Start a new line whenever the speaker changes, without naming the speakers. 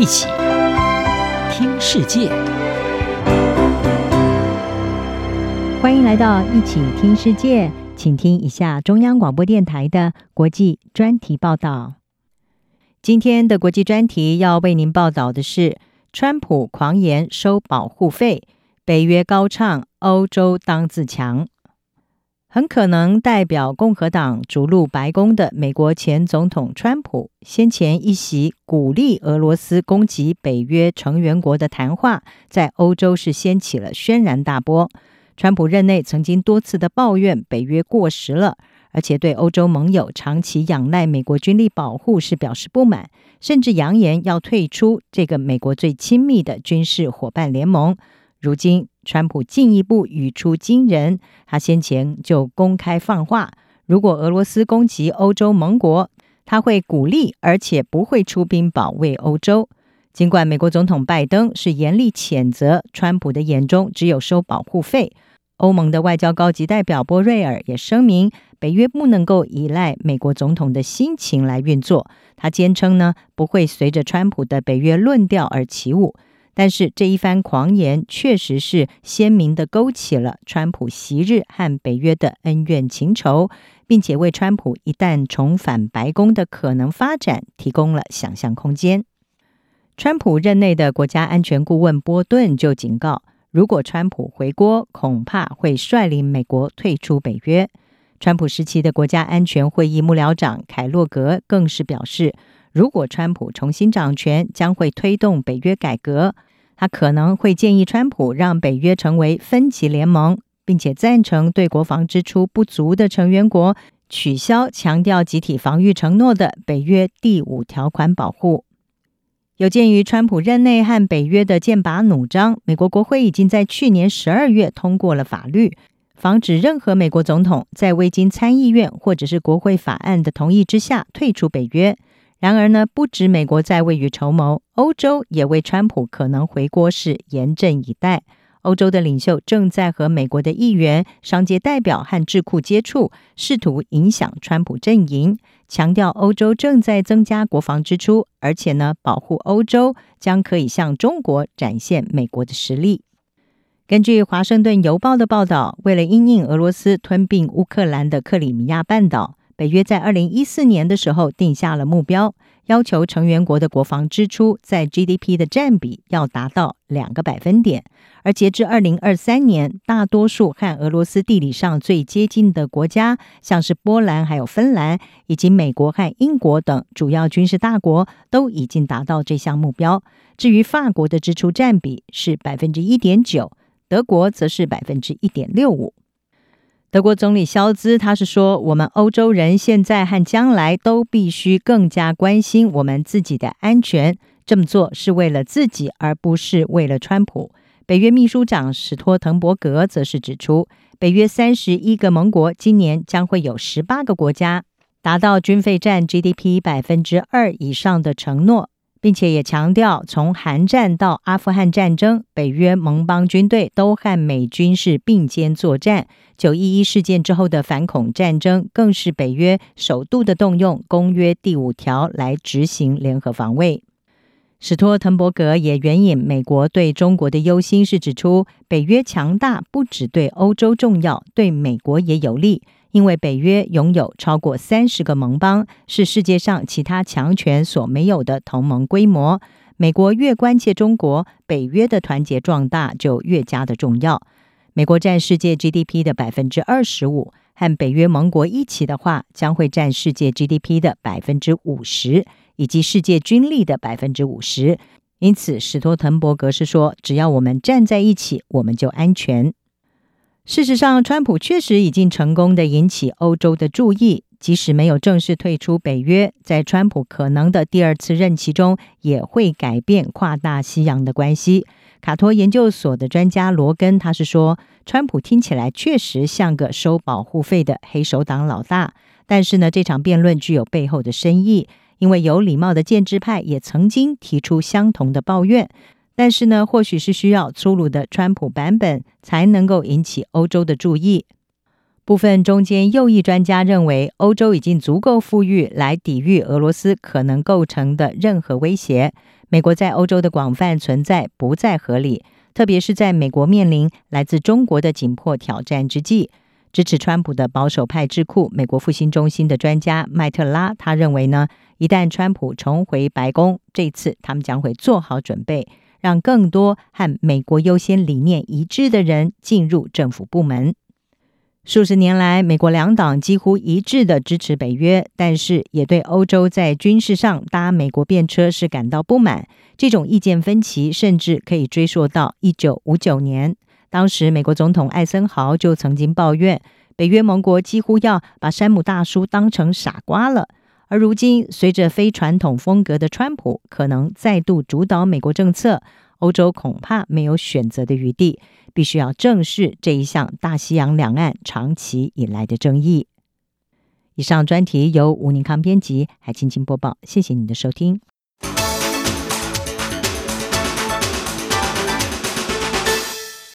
一起听世界，
欢迎来到一起听世界，请听一下中央广播电台的国际专题报道。今天的国际专题要为您报道的是：川普狂言收保护费，北约高唱欧洲当自强。很可能代表共和党逐鹿白宫的美国前总统川普，先前一席鼓励俄罗斯攻击北约成员国的谈话，在欧洲是掀起了轩然大波。川普任内曾经多次的抱怨北约过时了，而且对欧洲盟友长期仰赖美国军力保护是表示不满，甚至扬言要退出这个美国最亲密的军事伙伴联盟。如今，川普进一步语出惊人，他先前就公开放话，如果俄罗斯攻击欧洲盟国，他会鼓励而且不会出兵保卫欧洲。尽管美国总统拜登是严厉谴责川普的眼中只有收保护费，欧盟的外交高级代表波瑞尔也声明，北约不能够依赖美国总统的心情来运作。他坚称呢，不会随着川普的北约论调而起舞。但是这一番狂言确实是鲜明地勾起了川普昔日和北约的恩怨情仇，并且为川普一旦重返白宫的可能发展提供了想象空间。川普任内的国家安全顾问波顿就警告，如果川普回国，恐怕会率领美国退出北约。川普时期的国家安全会议幕僚长凯洛格更是表示，如果川普重新掌权，将会推动北约改革。他可能会建议川普让北约成为分级联盟，并且赞成对国防支出不足的成员国取消强调集体防御承诺的北约第五条款保护。有鉴于川普任内和北约的剑拔弩张，美国国会已经在去年十二月通过了法律，防止任何美国总统在未经参议院或者是国会法案的同意之下退出北约。然而呢，不止美国在未雨绸缪，欧洲也为川普可能回锅事严阵以待。欧洲的领袖正在和美国的议员、商界代表和智库接触，试图影响川普阵营，强调欧洲正在增加国防支出，而且呢，保护欧洲将可以向中国展现美国的实力。根据《华盛顿邮报》的报道，为了因应俄罗斯吞并乌克兰的克里米亚半岛。北约在二零一四年的时候定下了目标，要求成员国的国防支出在 GDP 的占比要达到两个百分点。而截至二零二三年，大多数和俄罗斯地理上最接近的国家，像是波兰、还有芬兰，以及美国和英国等主要军事大国，都已经达到这项目标。至于法国的支出占比是百分之一点九，德国则是百分之一点六五。德国总理肖兹，他是说，我们欧洲人现在和将来都必须更加关心我们自己的安全。这么做是为了自己，而不是为了川普。北约秘书长史托滕伯格则是指出，北约三十一个盟国今年将会有十八个国家达到军费占 GDP 百分之二以上的承诺。并且也强调，从韩战到阿富汗战争，北约盟邦军队都和美军是并肩作战。九一一事件之后的反恐战争，更是北约首度的动用公约第五条来执行联合防卫。史托滕伯格也援引美国对中国的忧心，是指出，北约强大不只对欧洲重要，对美国也有利。因为北约拥有超过三十个盟邦，是世界上其他强权所没有的同盟规模。美国越关切中国，北约的团结壮大就越加的重要。美国占世界 GDP 的百分之二十五，和北约盟国一起的话，将会占世界 GDP 的百分之五十，以及世界军力的百分之五十。因此，史托滕伯格是说，只要我们站在一起，我们就安全。事实上，川普确实已经成功的引起欧洲的注意，即使没有正式退出北约，在川普可能的第二次任期中，也会改变跨大西洋的关系。卡托研究所的专家罗根他是说，川普听起来确实像个收保护费的黑手党老大，但是呢，这场辩论具有背后的深意，因为有礼貌的建制派也曾经提出相同的抱怨。但是呢，或许是需要粗鲁的川普版本才能够引起欧洲的注意。部分中间右翼专家认为，欧洲已经足够富裕来抵御俄罗斯可能构成的任何威胁。美国在欧洲的广泛存在不再合理，特别是在美国面临来自中国的紧迫挑战之际。支持川普的保守派智库美国复兴中心的专家麦特拉，他认为呢，一旦川普重回白宫，这次他们将会做好准备，让更多和美国优先理念一致的人进入政府部门。数十年来，美国两党几乎一致的支持北约，但是也对欧洲在军事上搭美国便车是感到不满。这种意见分歧甚至可以追溯到一九五九年，当时美国总统艾森豪就曾经抱怨，北约盟国几乎要把山姆大叔当成傻瓜了。而如今，随着非传统风格的川普可能再度主导美国政策。欧洲恐怕没有选择的余地，必须要正视这一项大西洋两岸长期以来的争议。以上专题由吴宁康编辑，还青青播报，谢谢你的收听。